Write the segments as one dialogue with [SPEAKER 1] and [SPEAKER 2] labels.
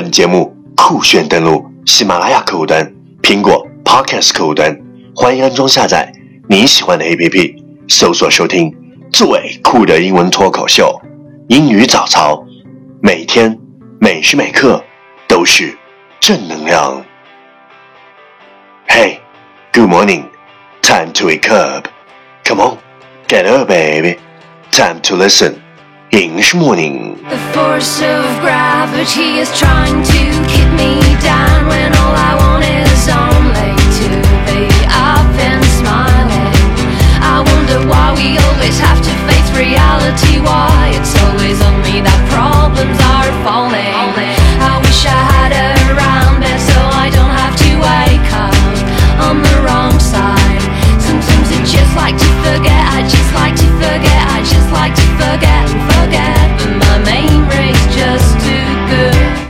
[SPEAKER 1] 本节目酷炫登录喜马拉雅客户端、苹果 Podcast 客户端，欢迎安装下载你喜欢的 APP，搜索收听最酷的英文脱口秀——英语早操，每天每时每刻都是正能量。Hey, good morning. Time to wake up. Come on, get up, baby. Time to listen. English morning.
[SPEAKER 2] The force of gravity is trying to keep me down when all I want is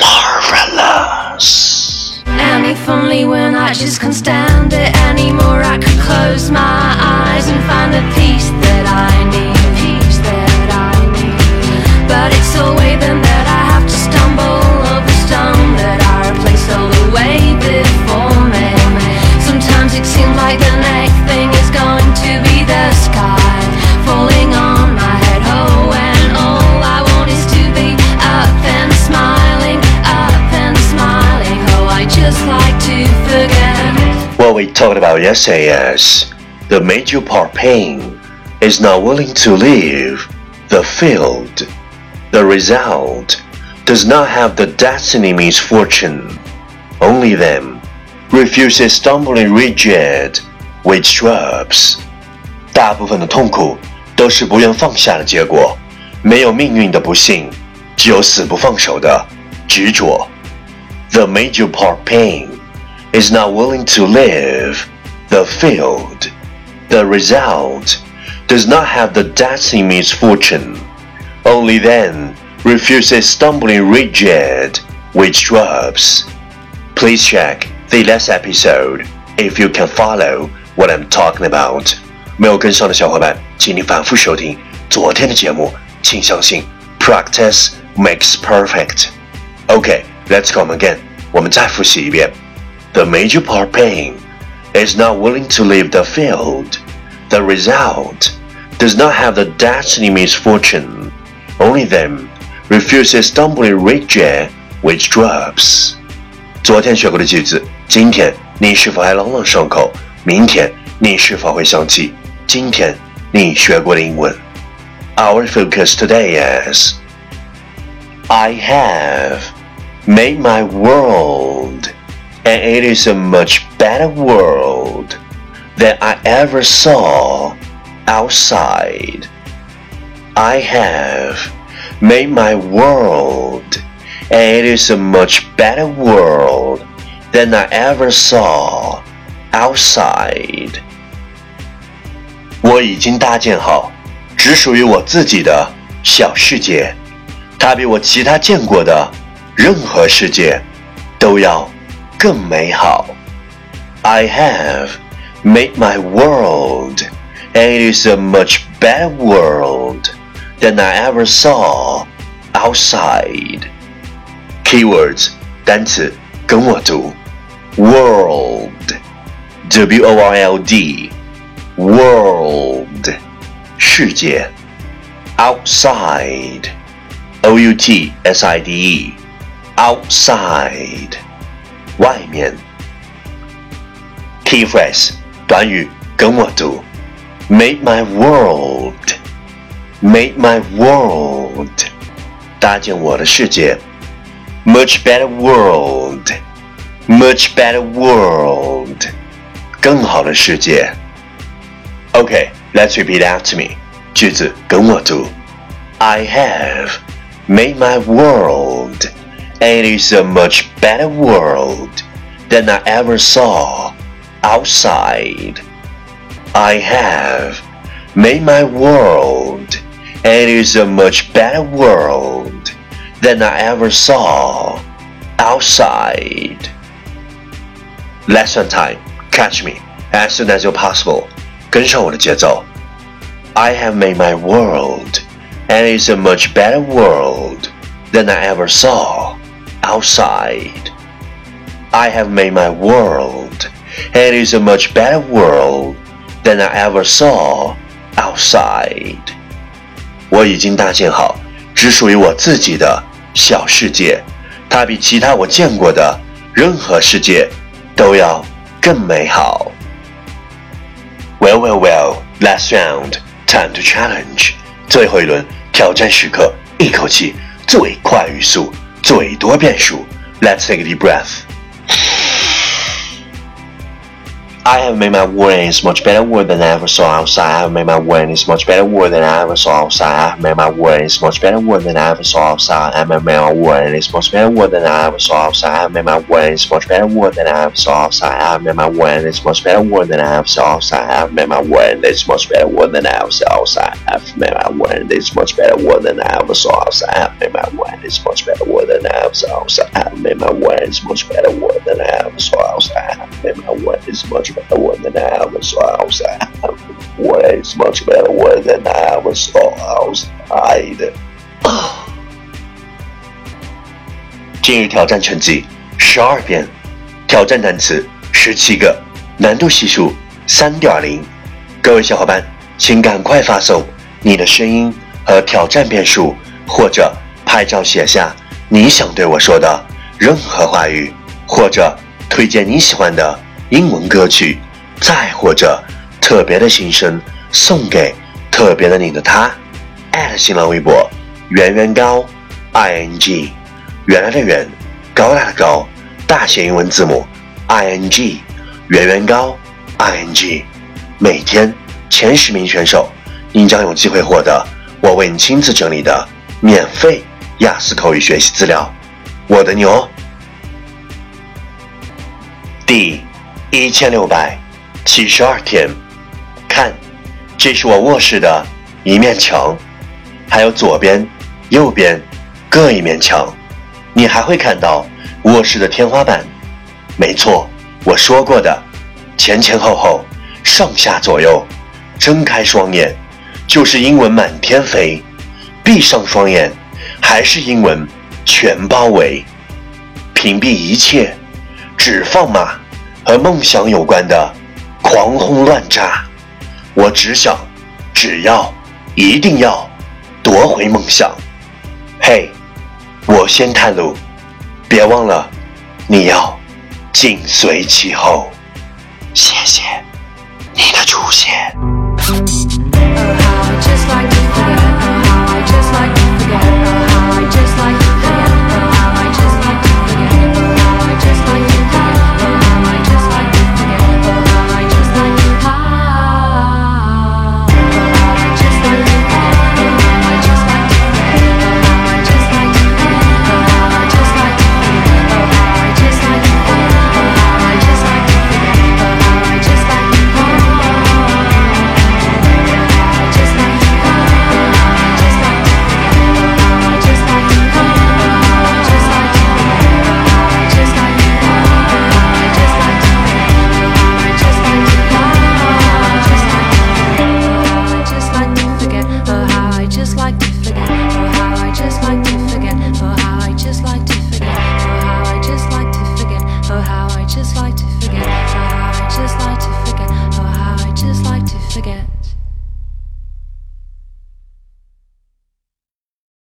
[SPEAKER 1] marvelous.
[SPEAKER 2] And if only when I just can't stand it anymore, I could close
[SPEAKER 1] talked about yesterday is the major part pain is not willing to leave the field. The result does not have the destiny misfortune. Only them refuses stumbling rigid which drops. 大部分的痛苦都是不愿放下的结果，没有命运的不幸，只有死不放手的执着。The major part pain is not willing to live the field. The result does not have the destiny misfortune. Only then refuses stumbling rigid which drops. Please check the last episode if you can follow what I'm talking about. 没有跟上的小伙伴，请你反复收听昨天的节目。请相信，practice makes perfect. Okay, let's come again. 我们再复习一遍。 The major part pain is not willing to leave the field. The result does not have the destiny misfortune. Only then refuses stumbling rigid which drops. 昨天学过的句子，今天你是否还朗朗上口？明天你是否会想起今天你学过的英文？Our focus today is I have made my world, and it is a much better world than I ever saw outside. I have made my world, and it is a much better world than I ever saw outside. 我已经搭建好只属于我自己的小世界，它比我其他见过的任何世界都要 更美好。I have made my world, and it is a much better world than I ever saw outside. Keywords 单词跟我读，world, w o r l d, world 世界，outside, o u t s i d e, outside 外面。Key phrase 短语跟我读，Make my world, make my world 搭建我的世界，Much better world, much better world 更好的世界。Okay, let's repeat after me. 句子跟我读。I have made my world, and it is a much better world than I ever saw outside. I have made my world, and it is a much better world than I ever saw outside. Lesson time. Catch me as soon as you're possible. 跟上我的节奏。I have made my world, and it's a much better world than I ever saw outside. I have made my world, and it's a much better world than I ever saw outside. 我已经搭建好只属于我自己的小世界，它比其他我见过的任何世界都要更美好。Well, well, well. Last round, time to challenge. 最后一轮挑战时刻，一口气最快语速， 最多变数。Let's take a deep breath. I have made my it's much better world than I ever saw outside. I have made my it's much better world than I ever saw outside. I have made my it's much better world than I ever saw outside. I have made my it's much better world than I ever saw outside. I have made my it's much better world than I ever saw outside. I have made my it's much better world than I ever saw outside. I have made my it's much better world than I ever saw outside. I have made my it's much better world than I ever saw outside. I have made my it's much better world than I ever saw outside. I have made my it's much better world than I ever saw outside. Them. I world and it's much better world than I ever saw outside. What is much better word than I ever saw outside. 今日挑战成绩十二遍，挑战单词十七个，难度系数三点零。各位小伙伴，请赶快发送你的声音和挑战遍数，或者拍照写下你想对我说的任何话语，或者推荐你喜欢的英文歌曲。再或者，特别的心声送给特别的你的他。新浪微博圆圆高 i n g，原来的圆，高大的高，大写英文字母 i n g，圆圆高 i n g。每天前十名选手，您将有机会获得我为你亲自整理的免费雅思口语学习资料。我的牛，第一千六百。七十二天，看，这是我卧室的一面墙，还有左边、右边各一面墙。你还会看到卧室的天花板。没错，我说过的，前前后后、上下左右，睁开双眼就是英文满天飞，闭上双眼还是英文全包围。屏蔽一切只放马和梦想有关的。狂轰乱炸，我只想，只要，一定要夺回梦想。嘿，我先探路，别忘了，你要紧随其后。谢谢你的出现。